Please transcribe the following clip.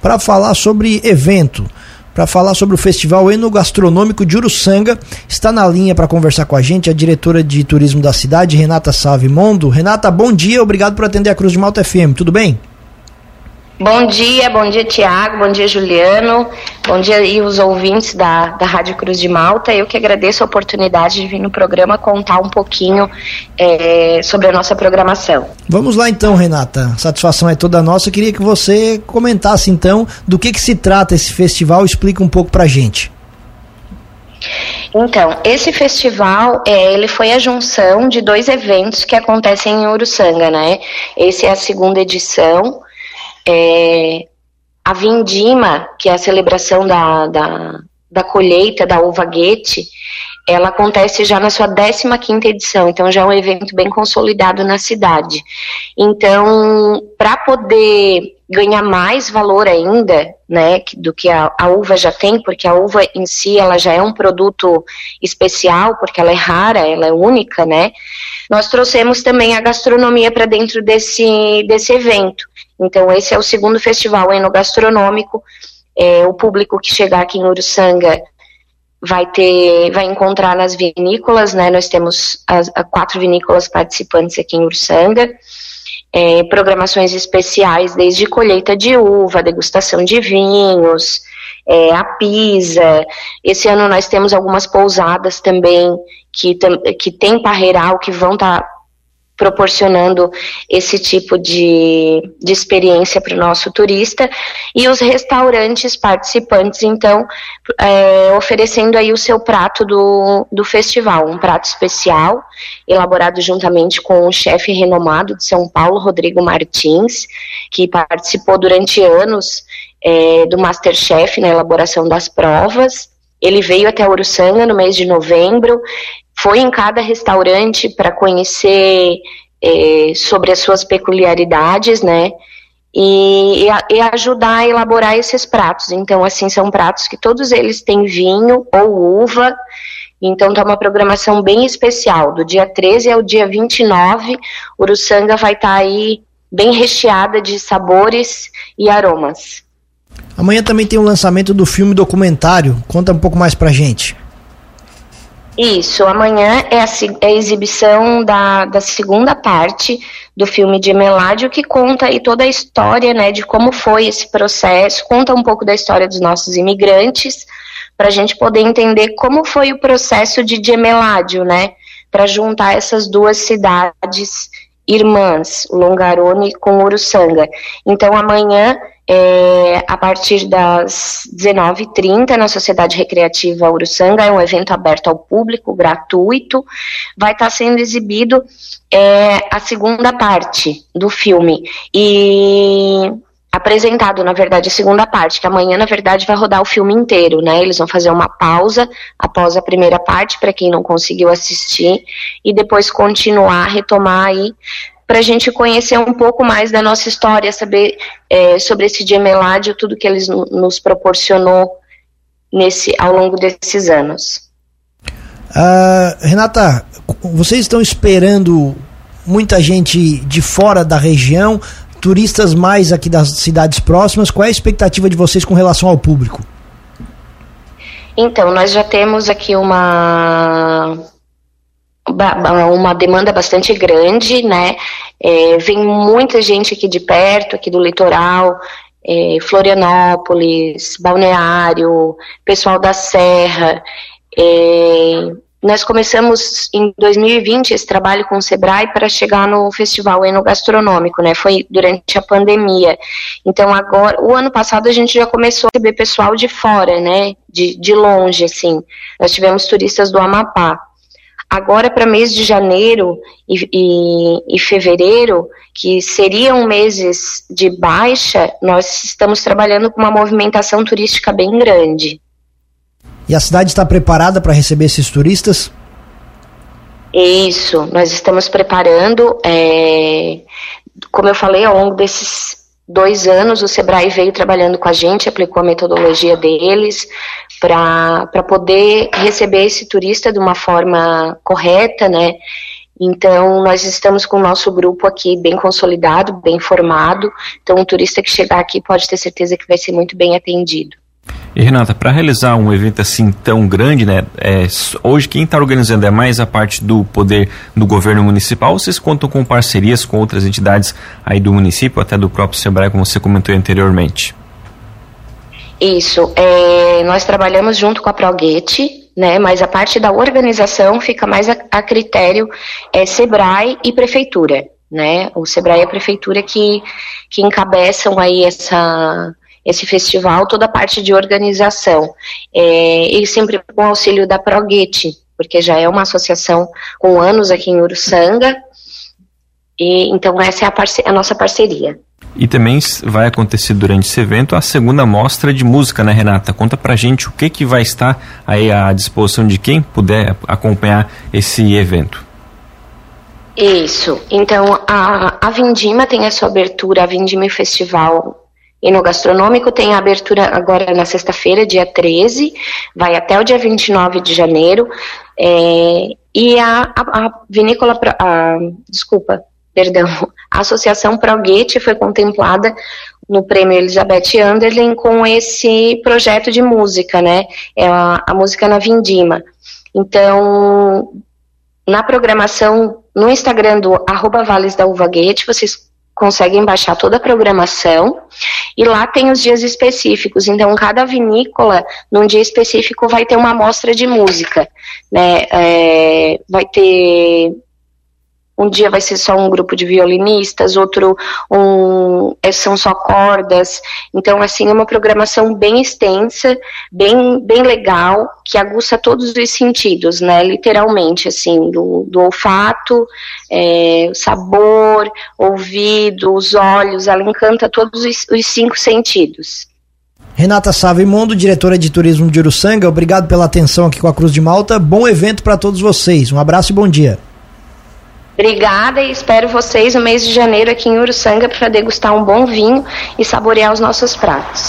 para falar sobre evento para falar sobre o Festival Enogastronômico de Uruçanga. Está na linha para conversar com a gente a diretora de turismo da cidade, Renata Savimondo. Renata, bom dia, obrigado por atender a Cruz de Malta FM. Tudo bem? Bom dia, bom dia Tiago, bom dia Juliano, bom dia e os ouvintes da, da Rádio Cruz de Malta. Eu que agradeço a oportunidade de vir no programa contar um pouquinho é, sobre a nossa programação. Vamos lá então, Renata. Satisfação é toda nossa. Eu queria que você comentasse então do que, que se trata esse festival. Explica um pouco pra gente. Então, esse festival, é, ele foi a junção de dois eventos que acontecem em Uruçanga, né? Esse é a segunda edição é, a vindima, que é a celebração da, da, da colheita da uva Goethe, ela acontece já na sua 15ª edição, então já é um evento bem consolidado na cidade. Então, para poder ganhar mais valor ainda, né, do que a, a, uva já tem, porque a uva em si, ela já é um produto especial, porque ela é rara, ela é única, né, nós trouxemos também a gastronomia para dentro desse, desse evento. Então, esse é o segundo festival enogastronômico. É, o público que chegar aqui em Uruçanga vai ter, vai encontrar nas vinícolas, né? Nós temos as, as quatro vinícolas participantes aqui em Uruçanga. É, programações especiais, desde colheita de uva, degustação de vinhos, é, a pisa. Esse ano nós temos algumas pousadas também que, que tem parreiral, que vão estar tá proporcionando esse tipo de, de experiência para o nosso turista e os restaurantes participantes, então, é, oferecendo aí o seu prato do, do festival, um prato especial, elaborado juntamente com o chefe renomado de São Paulo, Rodrigo Martins, que participou durante anos é, do Masterchef na elaboração das provas. Ele veio até Uruçanga no mês de novembro, foi em cada restaurante para conhecer é, sobre as suas peculiaridades, né? E, e, ajudar a elaborar esses pratos. Então, assim, são pratos que todos eles têm vinho ou uva. Então, tá uma programação bem especial. Do dia 13 ao dia 29, Uruçanga vai estar tá aí bem recheada de sabores e aromas. Amanhã também tem o lançamento do filme documentário. Conta um pouco mais pra gente. Isso, amanhã é a, é a exibição da, da segunda parte do filme de Meládio, que conta aí toda a história, né, de como foi esse processo, conta um pouco da história dos nossos imigrantes, para a gente poder entender como foi o processo de Gemeládio, né, para juntar essas duas cidades irmãs, Longarone com Uruçanga. Então amanhã é, a partir das 19h30 na Sociedade Recreativa Uruçanga, é um evento aberto ao público, gratuito, vai estar sendo exibido é, a segunda parte do filme e apresentado, na verdade, a segunda parte, que amanhã, na verdade, vai rodar o filme inteiro, né? Eles vão fazer uma pausa após a primeira parte, para quem não conseguiu assistir, e depois continuar, retomar aí para a gente conhecer um pouco mais da nossa história, saber é, sobre esse Gemeládio, tudo que eles nos proporcionou nesse, ao longo desses anos. Uh, Renata, vocês estão esperando muita gente de fora da região, turistas mais aqui das cidades próximas. Qual é a expectativa de vocês com relação ao público? Então, nós já temos aqui uma uma demanda bastante grande, né? É, vem muita gente aqui de perto, aqui do litoral, é, Florianópolis, Balneário, pessoal da Serra. É, nós começamos em 2020 esse trabalho com o Sebrae para chegar no Festival Enogastronômico, né? Foi durante a pandemia. Então agora, o ano passado a gente já começou a receber pessoal de fora, né? De, de longe, assim. Nós tivemos turistas do Amapá. Agora, para mês de janeiro e, e, e, fevereiro, que seriam meses de baixa, nós estamos trabalhando com uma movimentação turística bem grande. E a cidade está preparada para receber esses turistas? Isso, nós estamos preparando. É, como eu falei, ao longo desses dois anos, o Sebrae veio trabalhando com a gente, aplicou a metodologia deles, para poder receber esse turista de uma forma correta, né? Então, nós estamos com o nosso grupo aqui bem consolidado, bem formado. Então, um turista que chegar aqui pode ter certeza que vai ser muito bem atendido. E Renata, para realizar um evento assim tão grande, né? É, hoje quem está organizando é mais a parte do poder do governo municipal. Ou vocês contam com parcerias com outras entidades aí do município, até do próprio Sebrae, como você comentou anteriormente? Isso. É, nós trabalhamos junto com a Proguete, né? Mas a parte da organização fica mais a, a critério é Sebrae e prefeitura, né? O Sebrae e a prefeitura que que encabeçam aí essa esse festival, toda a parte de organização. É, e sempre com o auxílio da Proguete, porque já é uma associação com anos aqui em Uruçanga. E, então, essa é a, a nossa parceria. E também vai acontecer durante esse evento a segunda mostra de música, né, Renata? Conta pra gente o que, que vai estar aí à disposição de quem puder acompanhar esse evento. Isso. Então, a, a Vindima tem a sua abertura, a Vindima Festival e no gastronômico tem a abertura agora na sexta-feira, dia 13, vai até o dia 29 de janeiro. É, e a, a, a vinícola, a, desculpa, perdão, a Associação Proguete foi contemplada no prêmio Elizabeth Anderlin com esse projeto de música, né? É a, a música na Vindima. Então, na programação, no Instagram do arroba Vales da Uva Guete, vocês conseguem baixar toda a programação e lá tem os dias específicos. Então, cada vinícola, num dia específico, vai ter uma amostra de música, né? É, vai ter um dia vai ser só um grupo de violinistas, outro um, é, são só cordas. Então, assim, é uma programação bem extensa, bem, bem legal, que aguça todos os sentidos, né? Literalmente, assim, do, do olfato, é, sabor, ouvido, os olhos, ela encanta todos os, os cinco sentidos. Renata Savimondo, diretora de turismo de Uruçanga, obrigado pela atenção aqui com a Cruz de Malta. Bom evento para todos vocês. Um abraço e bom dia. Obrigada e espero vocês no mês de janeiro aqui em Uruçanga para degustar um bom vinho e saborear os nossos pratos.